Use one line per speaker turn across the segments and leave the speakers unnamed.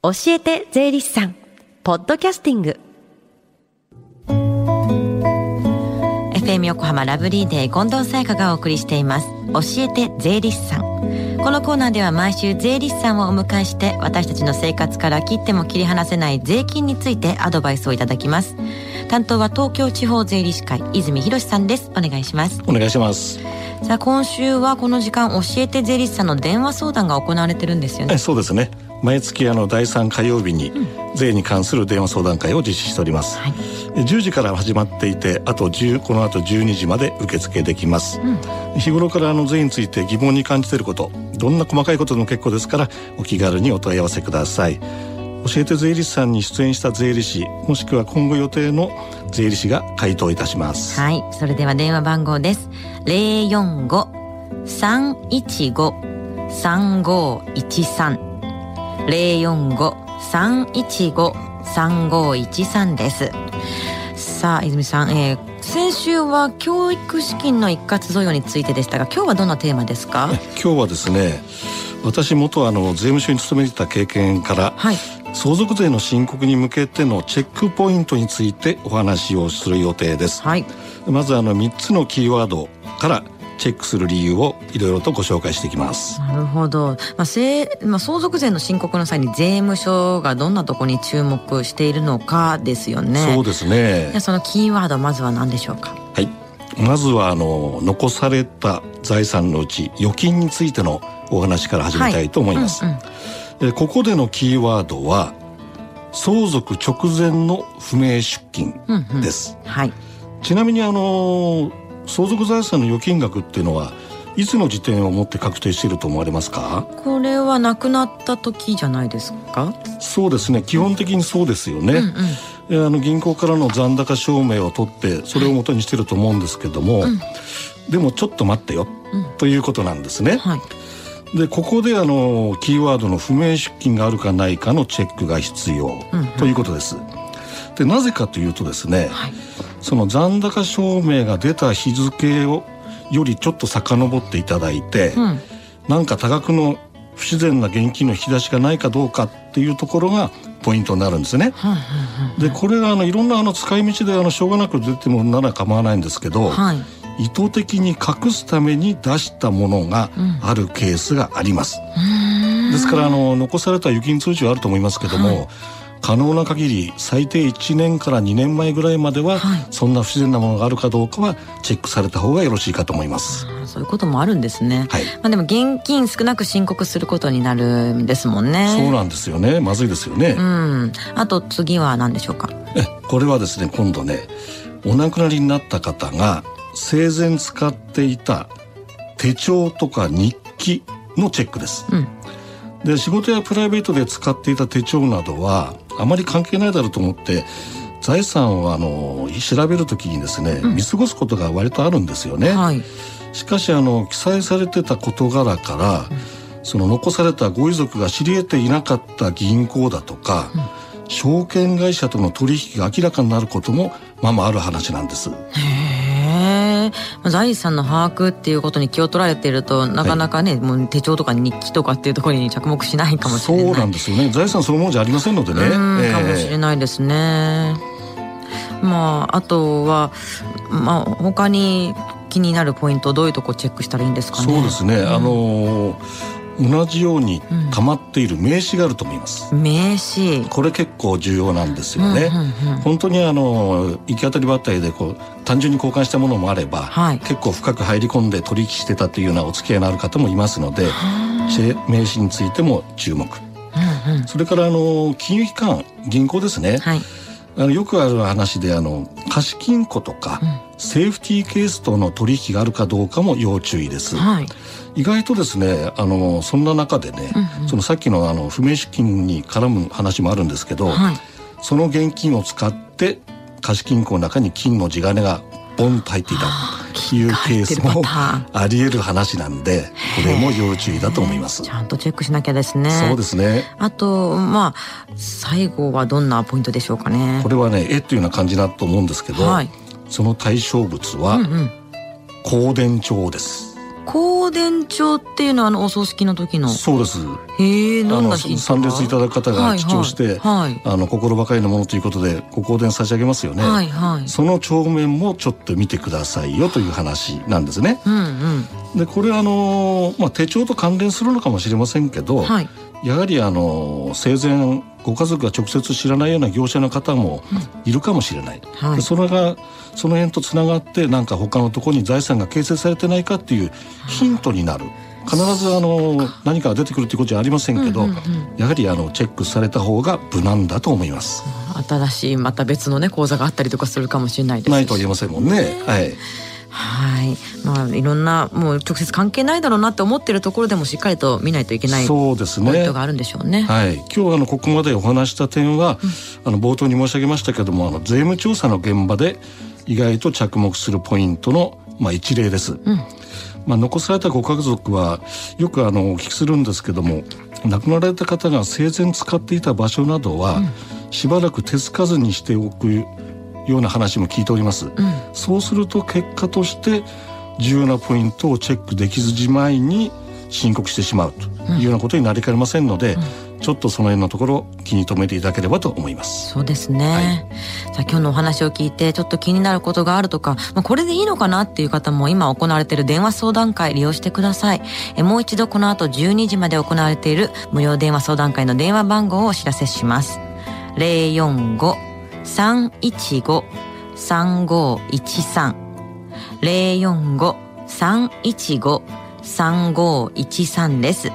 教えて税理士さん。ポッドキャスティング。
FM 横浜ラブリーデー近藤沙耶香がお送りしています。教えて税理士さん。このコーナーでは毎週税理士さんをお迎えして私たちの生活から切っても切り離せない税金についてアドバイスをいただきます。担当は東京地方税理士会泉博さんです。お願いします。
お願いします。
さあ今週はこの時間教えて税理士さんの電話相談が行われてるんですよね。
そうですね毎月あの第3火曜日に税に関する電話相談会を実施しております、はい、10時から始まっていてあと10この後12時まで受付できます、うん、日頃からあの税について疑問に感じていることどんな細かいことでも結構ですからお気軽にお問い合わせください。教えて税理士さんに出演した税理士もしくは今後予定の税理士が回答いたします。
はい。それでは電話番号です。045-315-3513 045-315-3513です。さあ泉さん、えー、先週は教育資金の一括贈与についてでしたが今日はどんなテーマですか？
今日はですね私元あの税務署に勤めていた経験から、はい、相続税の申告に向けてのチェックポイントについてお話をする予定です、はい、まずあの3つのキーワードからチェックする理由をいろいろとご紹介していきます。
なるほど、まあせまあ、相続税の申告の際に税務署がどんなところに注目しているのかですよね。
そうですね。
そのキーワードまずは何でしょうか？
はい。まずはあの残された財産のうち預金についてのお話から始めたいと思います、はいうんうん、ここでのキーワードは相続直前の不明出金です、うん。うん、はい。ちなみにあの相続財産の預金額っていうのはいつの時点をもって確定していると思われますか？
これは亡くなった時じゃないですか？
そうですね基本的にそうですよね、うんうん、あの銀行からの残高証明を取ってそれを元にしてると思うんですけども、はい、でもちょっと待ってよ、うん、ということなんですね、はい、でここであのキーワードの不明出金があるかないかのチェックが必要、うんうん、ということです。でなぜかというとですね、はいその残高証明が出た日付をよりちょっと遡っていただいて、うん、なんか多額の不自然な現金の引き出しがないかどうかっていうところがポイントになるんですね。でこれがあのいろんなあの使い道であのしょうがなく出てもなら構わないんですけど、はい、意図的に隠すために出したものがあるケースがあります。うん、ですからあの残された預金通知はあると思いますけども、はい可能な限り最低1年から2年前ぐらいまでは、はい、そんな不自然なものがあるかどうかはチェックされた方がよろしいかと思います。
そういうこともあるんですね、はい、まあでも現金少なく申告することになるんですもんね。
そうなんですよね。まずいですよね。
うん。あと次は何でしょうか？
えこれはですね今度ねお亡くなりになった方が生前使っていた手帳とか日記のチェックです、うんで仕事やプライベートで使っていた手帳などはあまり関係ないだろうと思って財産をあの調べるときにですね、うん、見過ごすことが割とあるんですよね。はい、しかしあの記載されてた事柄から、うん、その残されたご遺族が知り得ていなかった銀行だとか、うん、証券会社との取引が明らかになることもまあまあある話なんです。
財産の把握っていうことに気を取られているとなかなかね、はい、もう手帳とか日記とかっていうところに着目しないかもしれない。
そうなんですよね。財産そのものじゃありませんのでね、え
ー、かもしれないですね。まああとはまあ他に気になるポイントどういうとこチェックしたらいいんですか
ね。そうですね、うん、あのー同じように溜まっている名刺があると思います、
うん、名刺
これ結構重要なんですよね、うんうんうん、本当にあの行き当たりばったりでこう単純に交換したものもあれば、はい、結構深く入り込んで取引してたというようなお付き合いのある方もいますので名刺についても注目、うんうん、それからあの金融機関銀行ですね、はい。あのよくある話であの貸金庫とか、うん、セーフティーケースとの取引があるかどうかも要注意です。はい、意外とですねあのそんな中でね、うんうん、そのさっきのあの不明資金に絡む話もあるんですけど、はい、その現金を使って貸金庫の中に金の地金がボンと入っていたというケースもあり得る話なんでこれも要注意だと思います。
ちゃんとチェックしなきゃですね。
そうですね。
あとまあ最後はどんなポイントでしょうかね。
これはね絵というような感じだと思うんですけど、はい、その対象物は、うんうん、香典帳です。
香典帳っていうのはあのお葬式の時の？
そうです。
へえどんなヒント
参列いただく方が記帳して、はいはい、あの心ばかりのものということでご香典差し上げますよね、はいはい、その帳面もちょっと見てくださいよという話なんですね、うんうん、でこれあの、まあ、手帳と関連するのかもしれませんけど、はい、やはりあの生前ご家族が直接知らないような業者の方もいるかもしれない、うんはい、それがその辺とつながってなんか他のところに財産が形成されてないかっていうヒントになる。必ずあの何かが出てくるということじゃありませんけど、うんうんうん、やはりあのチェックされた方が無難だと思います。
新しいまた別のね口座があったりとかするかもしれないです
ないとは言えませんもんね、はい
はい、まあいろんなもう直接関係ないだろうなって思ってるところでもしっかりと見ないといけないそうですね。ポイントがあるんでしょうね。
はい、今日あのここまでお話した点は、うん、あの冒頭に申し上げましたけどもあの税務調査の現場で意外と着目するポイントのまあ一例です。うん。まあ、残されたご家族はよくあのお聞きするんですけども亡くなられた方が生前使っていた場所などは、しばらく手つかずにしておくような話も聞いております、うん、そうすると結果として重要なポイントをチェックできずじまいに申告してしまうというようなことになりかねませんので、うん、ちょっとその辺のところ気に留めていただければと思います。
そうですね、はい、さあ今日のお話を聞いてちょっと気になることがあるとか、まあ、これでいいのかなっていう方も今行われている電話相談会利用してください。えもう一度この後12時まで行われている無料電話相談会の電話番号をお知らせします。045 315-3513 045-315-3513です。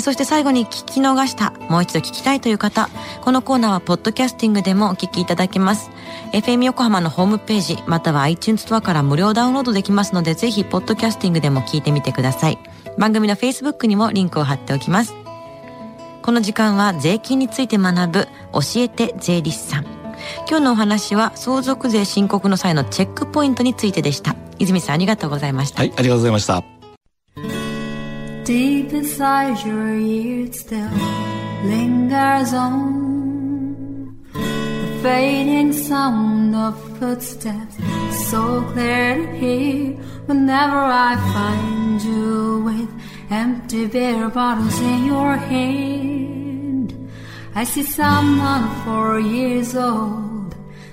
そして最後に聞き逃した、もう一度聞きたいという方、このコーナーはポッドキャスティングでもお聞きいただけます。FM 横浜のホームページ、または iTunes ストアから無料ダウンロードできますので、ぜひポッドキャスティングでも聞いてみてください。番組の Facebook にもリンクを貼っておきます。この時間は税金について学ぶ教えて税理士さん。今日のお話は相続税申告の際のチェックポイントについてでした泉さんありがとうございました
はいありがとうございました
Deep inside your ears still lingers on The fading sound of footsteps So clear to hear Whenever I find you with Empty beer bottles in your hand I see someone four years old